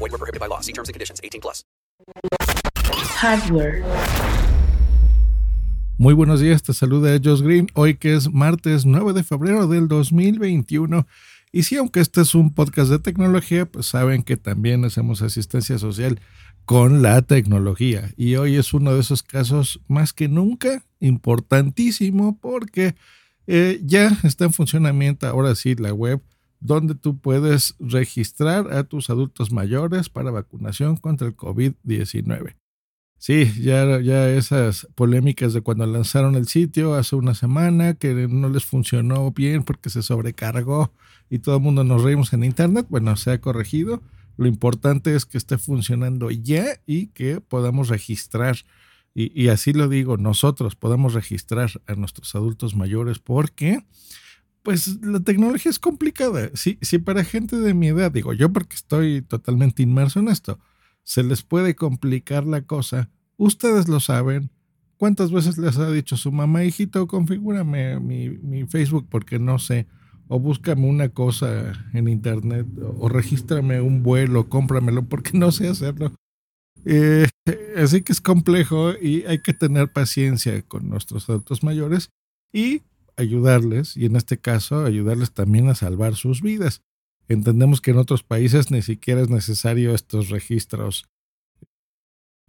Void were prohibited by law. See terms and conditions. 18 plus. Hardware. Muy buenos días, te saluda Josh Green, hoy que es martes 9 de febrero del 2021. Y si aunque este es un podcast de tecnología, pues saben que también hacemos asistencia social con la tecnología. Y hoy es uno de esos casos más que nunca importantísimo porque eh, ya está en funcionamiento ahora sí la web donde tú puedes registrar a tus adultos mayores para vacunación contra el COVID-19. Sí, ya, ya esas polémicas de cuando lanzaron el sitio hace una semana, que no les funcionó bien porque se sobrecargó y todo el mundo nos reímos en internet, bueno, se ha corregido. Lo importante es que esté funcionando ya y que podamos registrar, y, y así lo digo, nosotros podamos registrar a nuestros adultos mayores porque pues la tecnología es complicada. Si, si para gente de mi edad, digo yo porque estoy totalmente inmerso en esto, se les puede complicar la cosa, ustedes lo saben. ¿Cuántas veces les ha dicho su mamá, hijito, configúrame mi, mi Facebook porque no sé? O búscame una cosa en internet, o regístrame un vuelo, cómpramelo porque no sé hacerlo. Eh, así que es complejo y hay que tener paciencia con nuestros adultos mayores y ayudarles, y en este caso ayudarles también a salvar sus vidas. Entendemos que en otros países ni siquiera es necesario estos registros,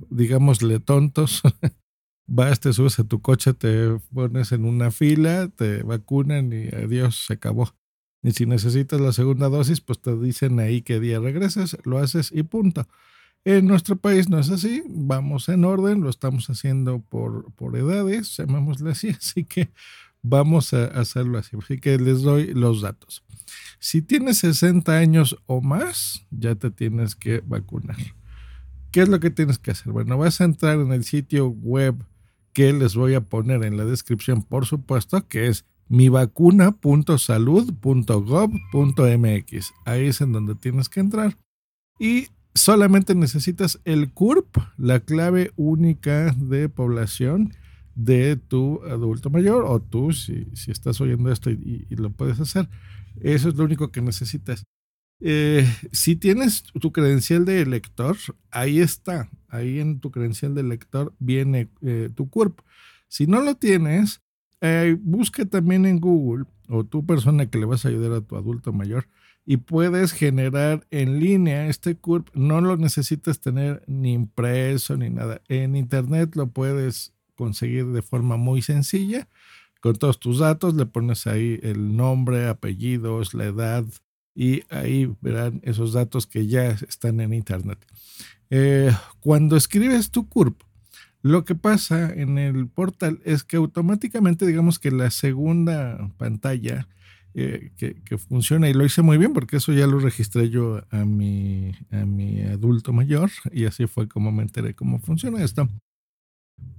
digámosle tontos. Vas, te subes a tu coche, te pones en una fila, te vacunan y adiós, se acabó. Y si necesitas la segunda dosis, pues te dicen ahí qué día regresas, lo haces y punto. En nuestro país no es así, vamos en orden, lo estamos haciendo por, por edades, llamémosle así, así que vamos a hacerlo así. Así que les doy los datos. Si tienes 60 años o más, ya te tienes que vacunar. ¿Qué es lo que tienes que hacer? Bueno, vas a entrar en el sitio web que les voy a poner en la descripción, por supuesto, que es mivacuna.salud.gov.mx. Ahí es en donde tienes que entrar. Y solamente necesitas el CURP, la clave única de población de tu adulto mayor o tú si, si estás oyendo esto y, lo puedes hacer. Eso es lo único que necesitas. Eh, si tienes tu credencial de elector, ahí está. Ahí en tu credencial de elector viene eh, tu CURP. Si no lo tienes, eh, busca también en Google o tu persona que le vas a ayudar a tu adulto mayor y puedes generar en línea este CURP. No lo necesitas tener ni impreso ni nada. En internet lo puedes conseguir de forma muy sencilla. Con todos tus datos le pones ahí el nombre, apellidos, la edad y ahí verán esos datos que ya están en internet. Eh, cuando escribes tu CURP, lo que pasa en el portal es que automáticamente digamos que la segunda pantalla eh, que, que, funciona y lo hice muy bien porque eso ya lo registré yo a mi, a mi adulto mayor y así fue como me enteré cómo funciona esto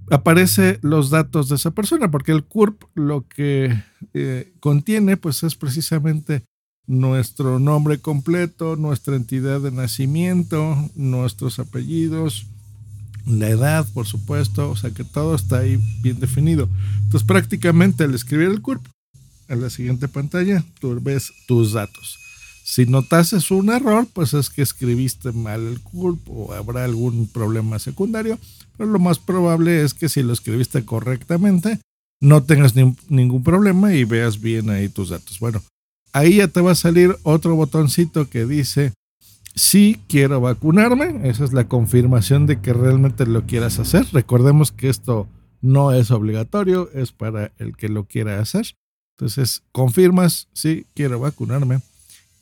aparece los datos de esa persona, porque el CURP lo que eh, contiene pues es precisamente nuestro nombre completo, nuestra entidad de nacimiento, nuestros apellidos, la edad, por supuesto, o sea que todo está ahí bien definido. Entonces prácticamente al escribir el CURP, en la siguiente pantalla, tú ves tus datos. Si notases un error, pues es que escribiste mal el CURP o habrá algún problema secundario pero lo más probable es que si lo escribiste correctamente, no tengas ni, ningún problema y veas bien ahí tus datos. Bueno, ahí ya te va a salir otro botoncito que dice, sí quiero vacunarme. Esa es la confirmación de que realmente lo quieras hacer. Recordemos que esto no es obligatorio, es para el que lo quiera hacer. Entonces, confirmas, sí, quiero vacunarme.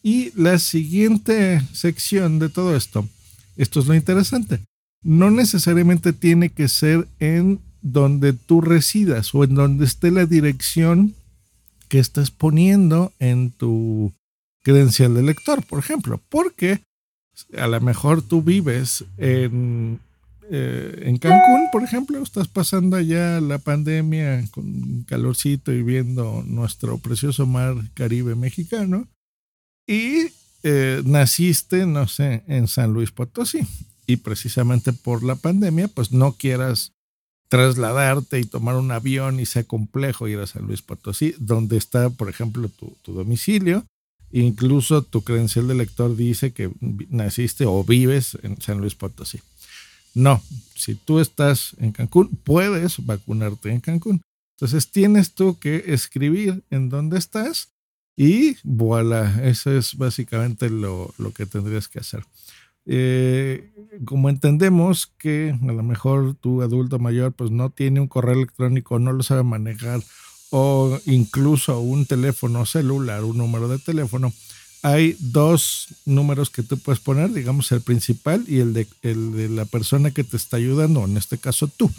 Y la siguiente sección de todo esto, esto es lo interesante no necesariamente tiene que ser en donde tú residas o en donde esté la dirección que estás poniendo en tu credencial de lector, por ejemplo, porque A lo mejor tú vives en, eh, en Cancún, por ejemplo, estás pasando allá la pandemia con calorcito y viendo nuestro precioso mar Caribe mexicano y eh, naciste, no sé, en San Luis Potosí y precisamente por la pandemia, pues no quieras trasladarte y tomar un avión y sea complejo ir a San Luis Potosí, donde está, por ejemplo, tu, tu domicilio. Incluso tu credencial de lector dice que naciste o vives en San Luis Potosí. No, si tú estás en Cancún, puedes vacunarte en Cancún. Entonces tienes tú que escribir en dónde estás y voilà, eso es básicamente lo, lo que tendrías que hacer. Eh, como entendemos que a lo mejor tu adulto mayor pues no tiene un correo electrónico, no lo sabe manejar o incluso un teléfono celular, un número de teléfono, hay dos números que tú puedes poner, digamos el principal y el de, el de la persona que te está ayudando, en este caso tú.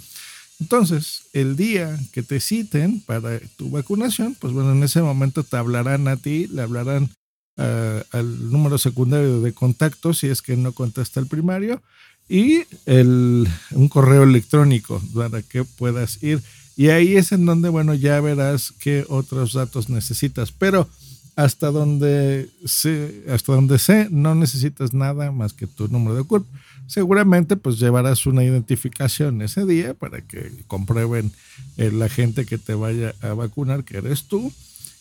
Entonces, el día que te citen para tu vacunación, pues bueno, en ese momento te hablarán a ti, le hablarán al número secundario de contacto si es que no contesta el primario y el, un correo electrónico para que puedas ir. Y ahí es en donde, bueno, ya verás qué otros datos necesitas. Pero hasta donde sé, hasta donde sé, no necesitas nada más que tu número de CURP. Seguramente pues llevarás una identificación ese día para que comprueben eh, la gente que te vaya a vacunar que eres tú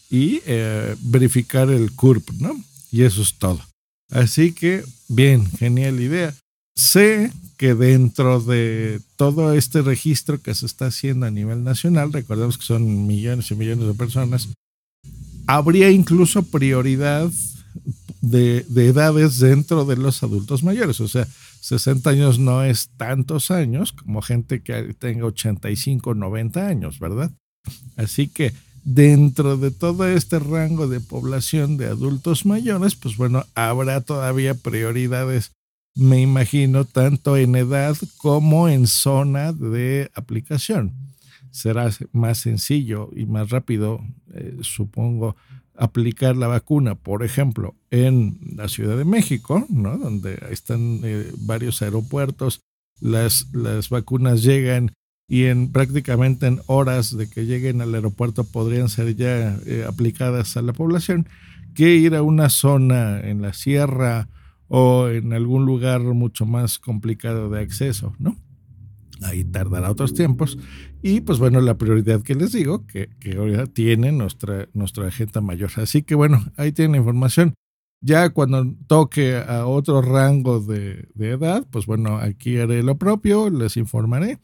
y eh, verificar el CURP, ¿no? Y eso es todo. Así que, bien, genial idea. Sé que dentro de todo este registro que se está haciendo a nivel nacional, recordemos que son millones y millones de personas, habría incluso prioridad de, de, edades dentro de los adultos mayores. O sea, 60 años no es tantos años como gente que tenga 85, 90 años, ¿verdad? Así que dentro de todo este rango de población de adultos mayores, pues bueno, habrá todavía prioridades, me imagino, tanto en edad como en zona de aplicación. Será más sencillo y más rápido, eh, supongo, aplicar la vacuna, por ejemplo, en la Ciudad de México, ¿no? donde están eh, varios aeropuertos, las, las vacunas llegan y en prácticamente en horas de que lleguen al aeropuerto podrían ser ya eh, aplicadas a la población, que ir a una zona en la sierra o en algún lugar mucho más complicado de acceso, ¿no? Ahí tardará otros tiempos. Y pues bueno, la prioridad que les digo, que, que ahora tiene nuestra, agenda mayor. Así que bueno, ahí tienen información. Ya cuando toque a otro rango de, edad, pues bueno, aquí haré lo propio, les informaré.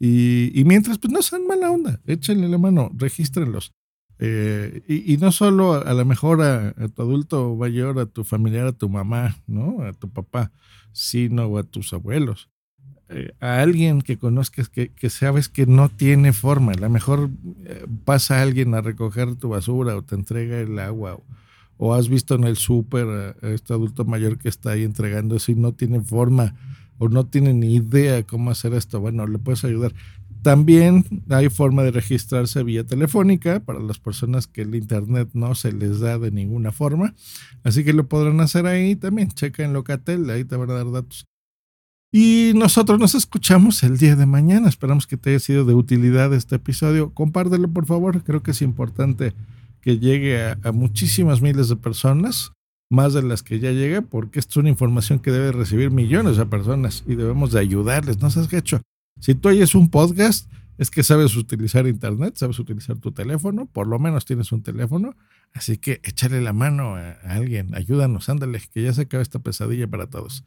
Y, mientras, pues no sean mala onda, échenle la mano, regístrenlos. Eh, y, no solo a, lo mejor a, tu adulto mayor, a tu familiar, a tu mamá, ¿no? A tu papá, sino a tus abuelos. Eh, a alguien que conozcas que, que, sabes que no tiene forma. A lo mejor eh, pasa alguien a recoger tu basura o te entrega el agua. O, has visto en el súper a este adulto mayor que está ahí entregando eso y no tiene forma o no tiene ni idea cómo hacer esto, bueno, le puedes ayudar. También hay forma de registrarse vía telefónica para las personas que el internet no se les da de ninguna forma. Así que lo podrán hacer ahí también. Checa en Locatel, ahí te van a dar datos. Y nosotros nos escuchamos el día de mañana. Esperamos que te haya sido de utilidad este episodio. Compártelo, por favor. Creo que es importante que llegue a, muchísimas miles de personas más de las que ya llega, porque esto es una información que debe recibir millones de personas y debemos de ayudarles. No seas hecho. Si tú oyes un podcast, es que sabes utilizar internet, sabes utilizar tu teléfono, por lo menos tienes un teléfono, así que échale la mano a, a alguien, ayúdanos, ándale, que ya se acaba esta pesadilla para todos.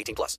18 plus.